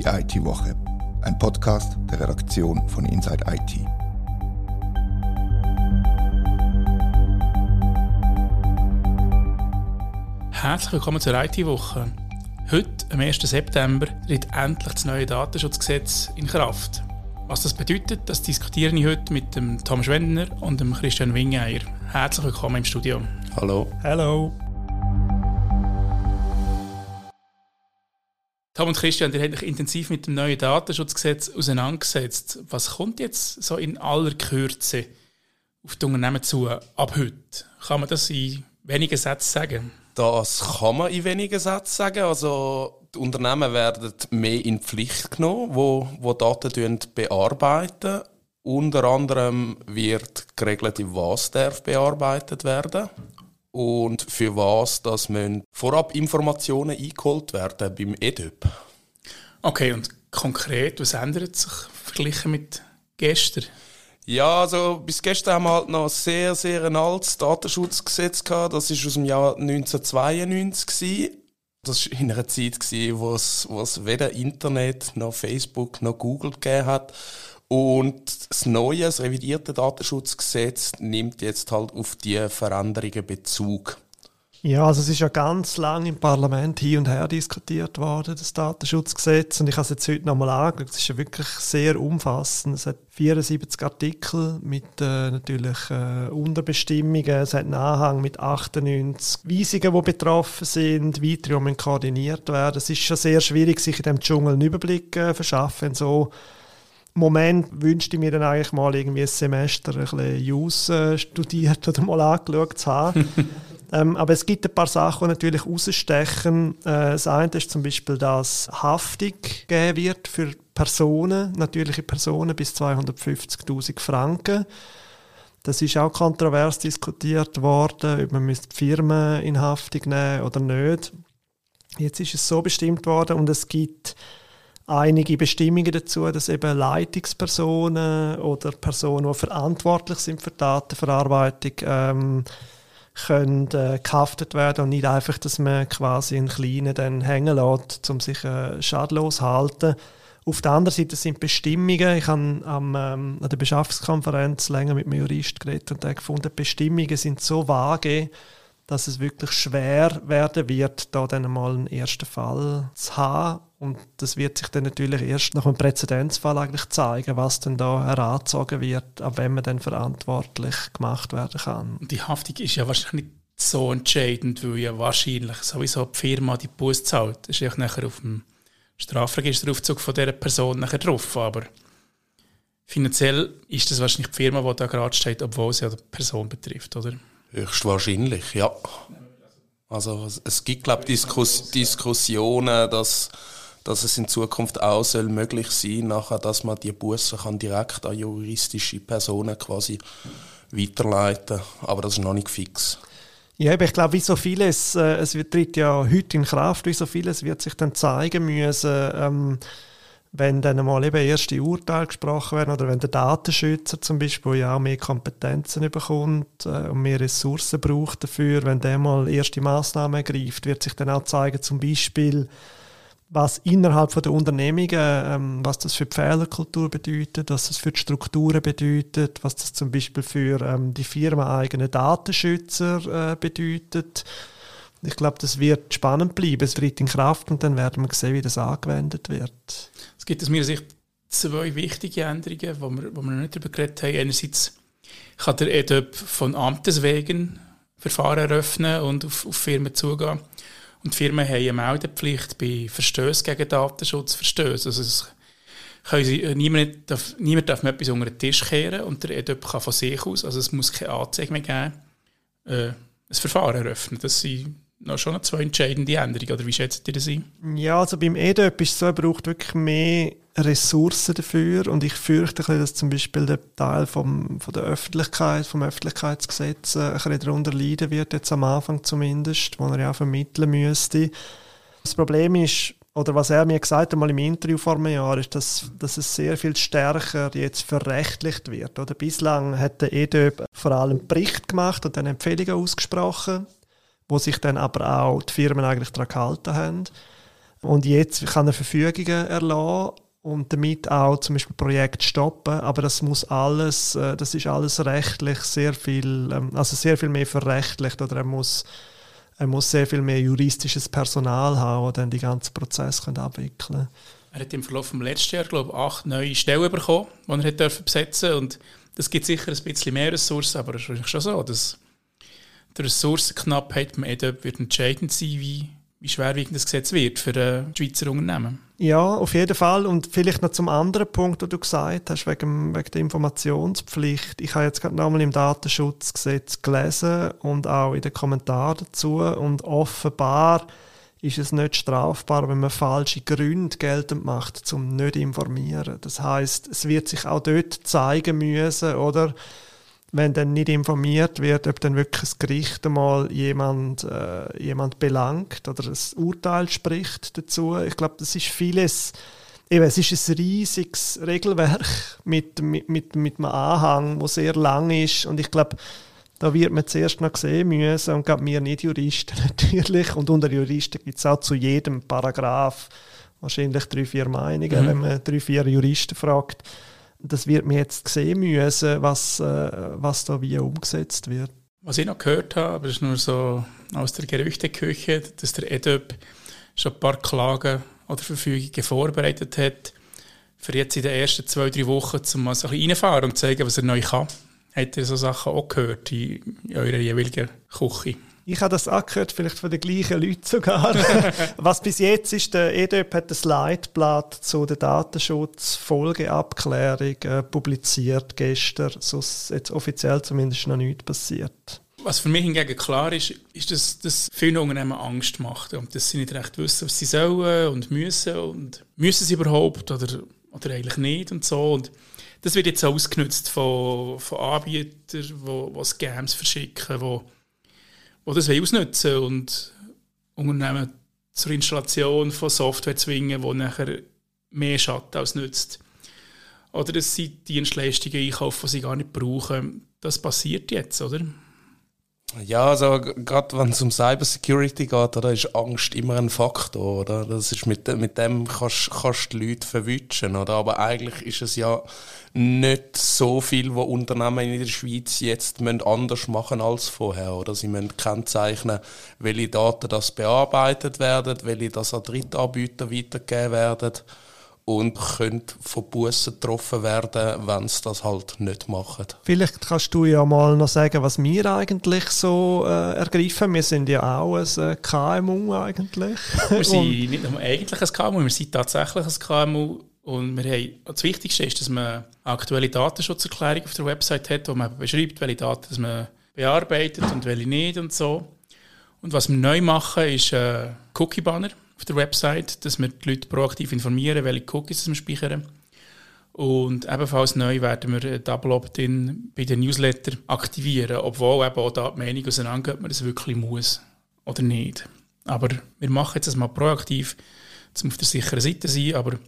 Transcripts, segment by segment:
Die IT-Woche, ein Podcast der Redaktion von Inside IT. Herzlich willkommen zur IT-Woche. Heute, am 1. September, tritt endlich das neue Datenschutzgesetz in Kraft. Was das bedeutet, das diskutiere ich heute mit dem Tom Schwendner und dem Christian Wingeier. Herzlich willkommen im Studio. Hallo. Hallo. Tom und Christian, ihr habt euch intensiv mit dem neuen Datenschutzgesetz auseinandergesetzt. Was kommt jetzt so in aller Kürze auf die Unternehmen zu ab heute? Kann man das in wenigen Sätzen sagen? Das kann man in wenigen Sätzen sagen. Also die Unternehmen werden mehr in Pflicht genommen, wo, Daten bearbeiten. Unter anderem wird geregelt, was darf bearbeitet werden und für was das müssen vorab Informationen eingeholt werden beim EDUP. Okay, und konkret, was ändert sich verglichen mit gestern? Ja, also bis gestern haben wir halt noch sehr, sehr ein altes Datenschutzgesetz gehabt. Das ist aus dem Jahr 1992 gewesen. Das war in einer Zeit, wo es, wo es weder Internet noch Facebook noch Google gegeben hat. Und das neue, das revidierte Datenschutzgesetz nimmt jetzt halt auf die Veränderungen Bezug. Ja, also es ist ja ganz lange im Parlament hin und her diskutiert worden, das Datenschutzgesetz. Und ich habe es jetzt heute nochmal angeschaut. Es ist ja wirklich sehr umfassend. Es hat 74 Artikel mit äh, natürlich äh, Unterbestimmungen. Es hat einen Anhang mit 98 Weisungen, die betroffen sind, weitere, die koordiniert werden. Es ist schon sehr schwierig, sich in dem Dschungel einen Überblick äh, verschaffen. So Moment wünschte ich mir dann eigentlich mal irgendwie ein Semester ein bisschen Use äh, studiert oder mal angeschaut zu haben. Ähm, aber es gibt ein paar Sachen, die natürlich rausstechen. Äh, das eine ist zum Beispiel, dass Haftung gegeben wird für Personen, natürliche Personen bis 250.000 Franken. Das ist auch kontrovers diskutiert worden, ob man die Firmen in Haftung nehmen oder nicht. Jetzt ist es so bestimmt worden und es gibt einige Bestimmungen dazu, dass eben Leitungspersonen oder Personen, die verantwortlich sind für Datenverarbeitung, ähm, können äh, gehaftet werden und nicht einfach, dass man quasi einen Kleinen dann hängen lässt, um sich äh, schadlos zu halten. Auf der anderen Seite sind Bestimmungen, ich habe am, ähm, an der Beschaffungskonferenz länger mit einem Jurist geredet und der gefunden, Bestimmungen sind so vage, dass es wirklich schwer werden wird, da dann mal einen ersten Fall zu haben. Und das wird sich dann natürlich erst nach einem Präzedenzfall eigentlich zeigen, was dann da herangezogen wird, ab wenn man dann verantwortlich gemacht werden kann. Und die Haftung ist ja wahrscheinlich nicht so entscheidend, weil ja wahrscheinlich sowieso die Firma die Buß zahlt. Das ist ja nachher auf dem Strafregisteraufzug von dieser Person nachher drauf. Aber finanziell ist das wahrscheinlich die Firma, die da gerade steht, obwohl sie ja die Person betrifft, oder? Höchstwahrscheinlich, ja. Also es gibt, glaube ich, Diskus Diskussionen, dass, dass es in Zukunft auch soll möglich sein nachher, dass man die Bussen kann direkt an juristische Personen quasi weiterleiten Aber das ist noch nicht fix. Ja, ich glaube, wie so vieles, äh, es tritt ja heute in Kraft, wie so vieles wird sich dann zeigen müssen. Ähm, wenn dann mal eben erste Urteile gesprochen werden oder wenn der Datenschützer zum Beispiel ja auch mehr Kompetenzen bekommt äh, und mehr Ressourcen braucht dafür, wenn der mal erste Maßnahmen ergreift, wird sich dann auch zeigen, zum Beispiel, was innerhalb von der Unternehmungen, ähm, was das für die Fehlerkultur bedeutet, was das für die Strukturen bedeutet, was das zum Beispiel für ähm, die firmeneigenen Datenschützer äh, bedeutet ich glaube, das wird spannend bleiben. Es tritt in Kraft und dann werden wir sehen, wie das angewendet wird. Es gibt aus meiner Sicht zwei wichtige Änderungen, wo wir, wo wir noch nicht darüber geredet haben. Einerseits kann der EDOP von Amtes wegen Verfahren eröffnen und auf, auf Firmen zugehen. Und Firmen haben eine Meldepflicht bei Verstößen gegen Datenschutzverstöße. Also sie, äh, niemand, darf, niemand darf etwas unter den Tisch kehren und der EDOP kann von sich aus, also es muss keine Anzeige mehr geben, äh, ein Verfahren eröffnen. Das sind noch schon zwei entscheidende Änderung, oder wie schätzt ihr das ein? Ja, also beim EDOP ist es so, er braucht wirklich mehr Ressourcen dafür und ich fürchte, dass zum Beispiel der Teil vom, von der Öffentlichkeit, vom Öffentlichkeitsgesetz äh, ein bisschen darunter leiden wird, jetzt am Anfang zumindest, wo er ja auch vermitteln müsste. Das Problem ist, oder was er mir gesagt hat, mal im Interview vor einem Jahr, ist, dass, dass es sehr viel stärker jetzt verrechtlicht wird. Oder bislang hat der EDÖB vor allem Bericht gemacht und dann Empfehlungen ausgesprochen wo sich dann aber auch die Firmen eigentlich daran gehalten haben. Und jetzt kann er Verfügungen erlassen und damit auch zum Beispiel Projekt stoppen. Aber das muss alles, äh, das ist alles rechtlich sehr viel, ähm, also sehr viel mehr verrechtlicht oder er muss, er muss sehr viel mehr juristisches Personal haben, das dann die ganzen Prozesse abwickeln kann. Er hat im Verlauf des letzten Jahr, glaube ich, acht neue Stellen bekommen, die er hat besetzen und das gibt sicher ein bisschen mehr Ressourcen, aber es ist schon so, dass die Ressourcenknappheit beim EDOP wird entscheidend sein, wie, wie schwerwiegend das Gesetz wird für äh, Schweizer Unternehmen. Ja, auf jeden Fall. Und vielleicht noch zum anderen Punkt, den du gesagt hast, wegen, wegen der Informationspflicht. Ich habe jetzt gerade nochmal im Datenschutzgesetz gelesen und auch in den Kommentaren dazu. Und offenbar ist es nicht strafbar, wenn man falsche Gründe geltend macht, zum nicht informieren. Das heißt, es wird sich auch dort zeigen müssen, oder? Wenn dann nicht informiert wird, ob dann wirklich das Gericht einmal jemand, äh, jemand belangt oder ein Urteil spricht dazu. Ich glaube, das ist vieles, eben, es ist ein riesiges Regelwerk mit, mit, mit, mit einem Anhang, der sehr lang ist und ich glaube, da wird man zuerst noch sehen müssen und gerade wir nicht Juristen natürlich. Und unter Juristen gibt es auch zu jedem Paragraph wahrscheinlich drei, vier Meinungen, mhm. wenn man drei, vier Juristen fragt. Das wird man jetzt sehen müssen, was, äh, was da wie umgesetzt wird. Was ich noch gehört habe, das ist nur so aus der Gerüchteküche, dass der EDOP schon ein paar Klagen oder Verfügungen vorbereitet hat, für jetzt in den ersten zwei, drei Wochen, um mal so ein bisschen reinfahren und zeigen, was er neu kann. Habt ihr so Sachen auch gehört in, eurer jeweiligen Küche? Ich habe das auch gehört, vielleicht von den gleichen Leuten sogar. Was bis jetzt ist, der EDÖP hat das Leitblatt zu der Datenschutzfolgeabklärung äh, publiziert gestern. So ist jetzt offiziell zumindest noch nichts passiert. Was für mich hingegen klar ist, ist, dass das viele Unternehmen Angst macht und dass sie nicht recht wissen, was sie sollen und müssen und müssen sie überhaupt oder, oder eigentlich nicht und so. Und das wird jetzt ausgenutzt von, von Anbietern, die, die Scams verschicken, die, die das ausnutzen und Unternehmen zur Installation von Software zwingen, die nachher mehr schadet als nützt. Oder dass sie Dienstleistungen einkaufen, die sie gar nicht brauchen. Das passiert jetzt, oder? Ja, also gerade wenn es um Cybersecurity geht, da ist Angst immer ein Faktor, oder? Das ist mit, mit dem kannst, kannst du die Leute verwischen, oder? Aber eigentlich ist es ja nicht so viel, was Unternehmen in der Schweiz jetzt anders machen als vorher, oder? Sie müssen kennzeichnen, welche Daten das bearbeitet werden, welche das an Drittanbieter weitergegeben werden und können von Bussen getroffen werden, wenn sie das halt nicht machen. Vielleicht kannst du ja mal noch sagen, was wir eigentlich so äh, ergreifen. Wir sind ja auch ein äh, KMU eigentlich. Wir sind nicht nur eigentlich ein KMU, wir sind tatsächlich ein KMU. Und wir haben, das Wichtigste ist, dass man eine aktuelle Datenschutzerklärung auf der Website hat, wo man beschreibt, welche Daten man bearbeitet und welche nicht und so. Und was wir neu machen, ist ein äh, Cookie-Banner auf der Website, dass wir die Leute proaktiv informieren, welche Cookies wir speichern. Und ebenfalls neu werden wir Double Opt-in bei den Newsletter aktivieren, obwohl eben auch da die Meinung auseinandergeht, ob man das wirklich muss oder nicht. Aber wir machen jetzt das mal proaktiv, um auf der sicheren Seite zu sein, aber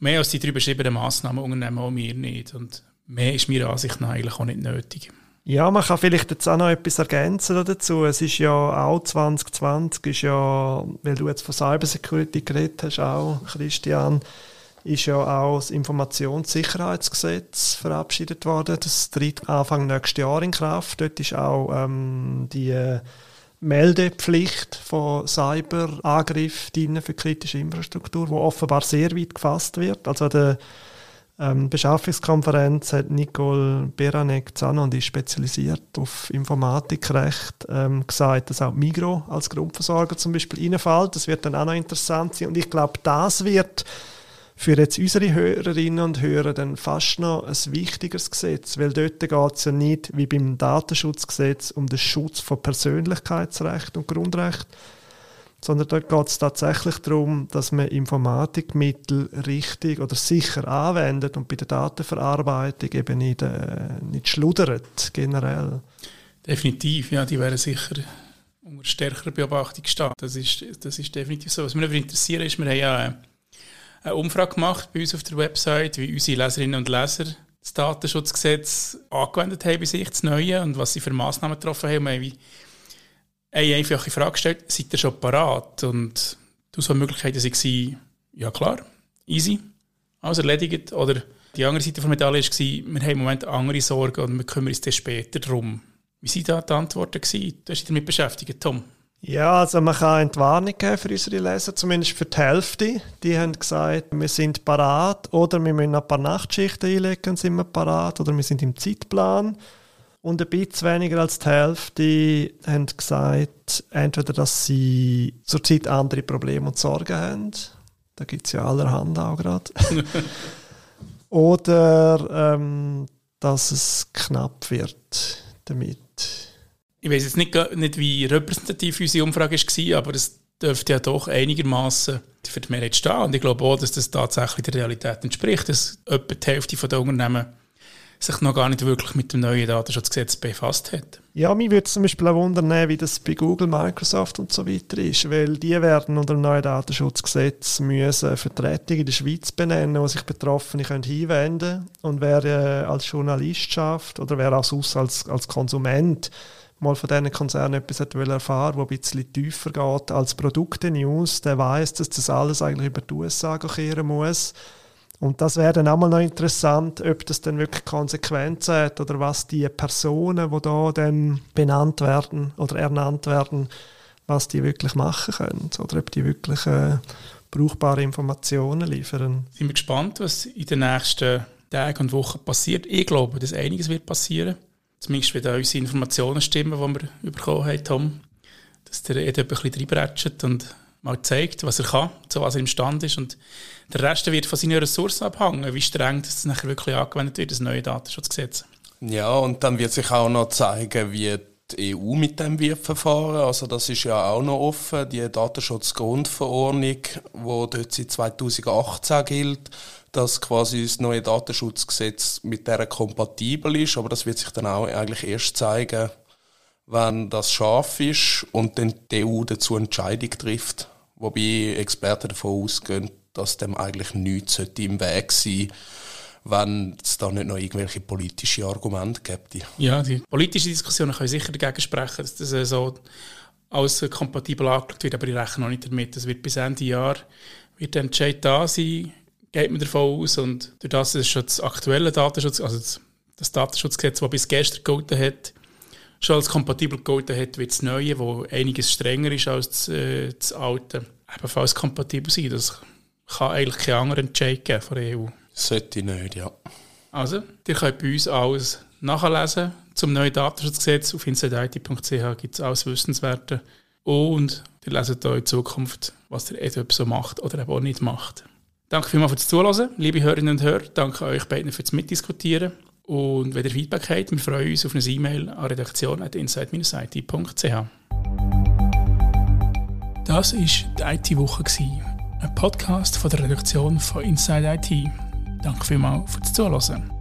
mehr als die drei beschriebenen Massnahmen unternehmen auch wir nicht. Und mehr ist meiner Ansicht nach eigentlich auch nicht nötig. Ja, man kann vielleicht jetzt auch noch etwas ergänzen dazu. Es ist ja auch 2020, ist ja, weil du jetzt von Cybersecurity geredet hast, auch, Christian, ist ja auch das Informationssicherheitsgesetz verabschiedet worden. Das tritt Anfang nächstes Jahr in Kraft. Dort ist auch ähm, die äh, Meldepflicht von Cyberangriffen für kritische Infrastruktur, wo offenbar sehr weit gefasst wird. Also der ähm, Beschaffungskonferenz hat Nicole Beranek Zano, die ist spezialisiert auf Informatikrecht, ähm, gesagt, dass auch Migro als Grundversorger zum Beispiel reinfällt. Das wird dann auch noch interessant sein. Und ich glaube, das wird für jetzt unsere Hörerinnen und Hörer dann fast noch ein wichtigeres Gesetz, weil dort geht es ja nicht wie beim Datenschutzgesetz um den Schutz von Persönlichkeitsrecht und Grundrecht, sondern dort geht es tatsächlich darum, dass man Informatikmittel richtig oder sicher anwendet und bei der Datenverarbeitung eben nicht, äh, nicht schludert, generell. Definitiv, ja, die wären sicher unter stärkerer Beobachtung stehen. Das ist, das ist definitiv so. Was mich interessiert ist, wir haben ja eine Umfrage gemacht bei uns auf der Website, wie unsere Leserinnen und Leser das Datenschutzgesetz angewendet haben bei sich, das Neue, und was sie für Massnahmen getroffen haben. Wir haben eine einfache Frage gestellt, seid ihr schon parat? Und Die Auswahlmöglichkeiten waren, ja klar, easy, alles erledigt. Oder die andere Seite der Medaille war, wir haben im Moment andere Sorgen und wir kümmern uns dann später darum. Wie waren da die Antworten? Gewesen? Du hast dich damit beschäftigt, Tom? Ja, also man kann eine Warnung geben für unsere Leser, zumindest für die Hälfte. Die haben gesagt, wir sind parat oder wir müssen ein paar Nachtschichten einlegen sind wir parat oder wir sind im Zeitplan. Und ein bisschen weniger als die Hälfte haben gesagt, entweder, dass sie zurzeit andere Probleme und Sorgen haben. Da gibt es ja allerhand auch gerade. Oder ähm, dass es knapp wird damit. Ich weiß jetzt nicht, nicht, wie repräsentativ unsere Umfrage war, aber es dürfte ja doch einigermaßen für die Mehrheit stehen. Und ich glaube auch, dass das tatsächlich der Realität entspricht, dass etwa die Hälfte der Unternehmen sich noch gar nicht wirklich mit dem neuen Datenschutzgesetz befasst hat. Ja, mich würde zum Beispiel auch wundern, wie das bei Google, Microsoft und so weiter ist, weil die werden unter dem neuen Datenschutzgesetz müssen Vertretungen in der Schweiz benennen, wo sich Betroffene können hinwenden. Und wer äh, als Journalist schafft oder wer als, als, als Konsument mal von diesen Konzernen etwas erfahren will, das ein bisschen tiefer geht als Produkte-News, der weiß, dass das alles eigentlich über die USA kehren muss und das wäre dann auch mal noch interessant, ob das dann wirklich Konsequenzen hat oder was die Personen, die da dann benannt werden oder ernannt werden, was die wirklich machen können oder ob die wirklich äh, brauchbare Informationen liefern. Sind wir gespannt, was in den nächsten Tagen und Wochen passiert. Ich glaube, dass einiges wird passieren. Zumindest wenn unsere Informationen stimmen, die wir bekommen haben, Tom. Dass der Ed ein bisschen reinbretscht und mal zeigt, was er kann, zu was er imstande ist. Und der Rest wird von seinen Ressourcen abhängen, wie streng das nachher wirklich angewendet wird, das neue Datenschutzgesetz. Ja, und dann wird sich auch noch zeigen, wie die EU mit dem wird verfahren. Also das ist ja auch noch offen, die Datenschutzgrundverordnung, wo dort seit 2018 gilt, dass quasi das neue Datenschutzgesetz mit der kompatibel ist, aber das wird sich dann auch eigentlich erst zeigen, wenn das scharf ist und dann die EU dazu Entscheidung trifft. Wobei Experten davon ausgehen, dass dem eigentlich nichts im Weg sein wenn es da nicht noch irgendwelche politische Argumente gibt. Ja, die politische Diskussionen können sicher dagegen sprechen, dass das so als kompatibel angeschaut wird, aber ich rechne noch nicht damit. Das wird bis Ende Jahr wird der Entscheid da sein, geht man davon aus. Und durch das ist schon das aktuelle Datenschutz, also das, Datenschutzgesetz, das bis gestern gelten hat, schon als kompatibel gelten hat, wird das Neue, wo einiges strenger ist als das, äh, das Alte, ebenfalls kompatibel sein. Das kann eigentlich kein anderer Entscheid geben von der EU. Sollte nicht, ja. Also, ihr könnt bei uns alles nachlesen zum neuen Datenschutzgesetz. Auf insideit.ch gibt es alles Wissenswerte. Und ihr leset auch in Zukunft, was der EDUP so macht oder eben auch nicht macht. Danke vielmals fürs Zuhören, liebe Hörerinnen und Hörer. Danke euch beiden fürs Mitdiskutieren. Und wenn ihr Feedback habt, wir freuen uns auf eine E-Mail an redaktion.inside-it.ch. Das war die IT-Woche, ein Podcast von der Redaktion von Inside IT. Danke vielmals fürs Zuhören.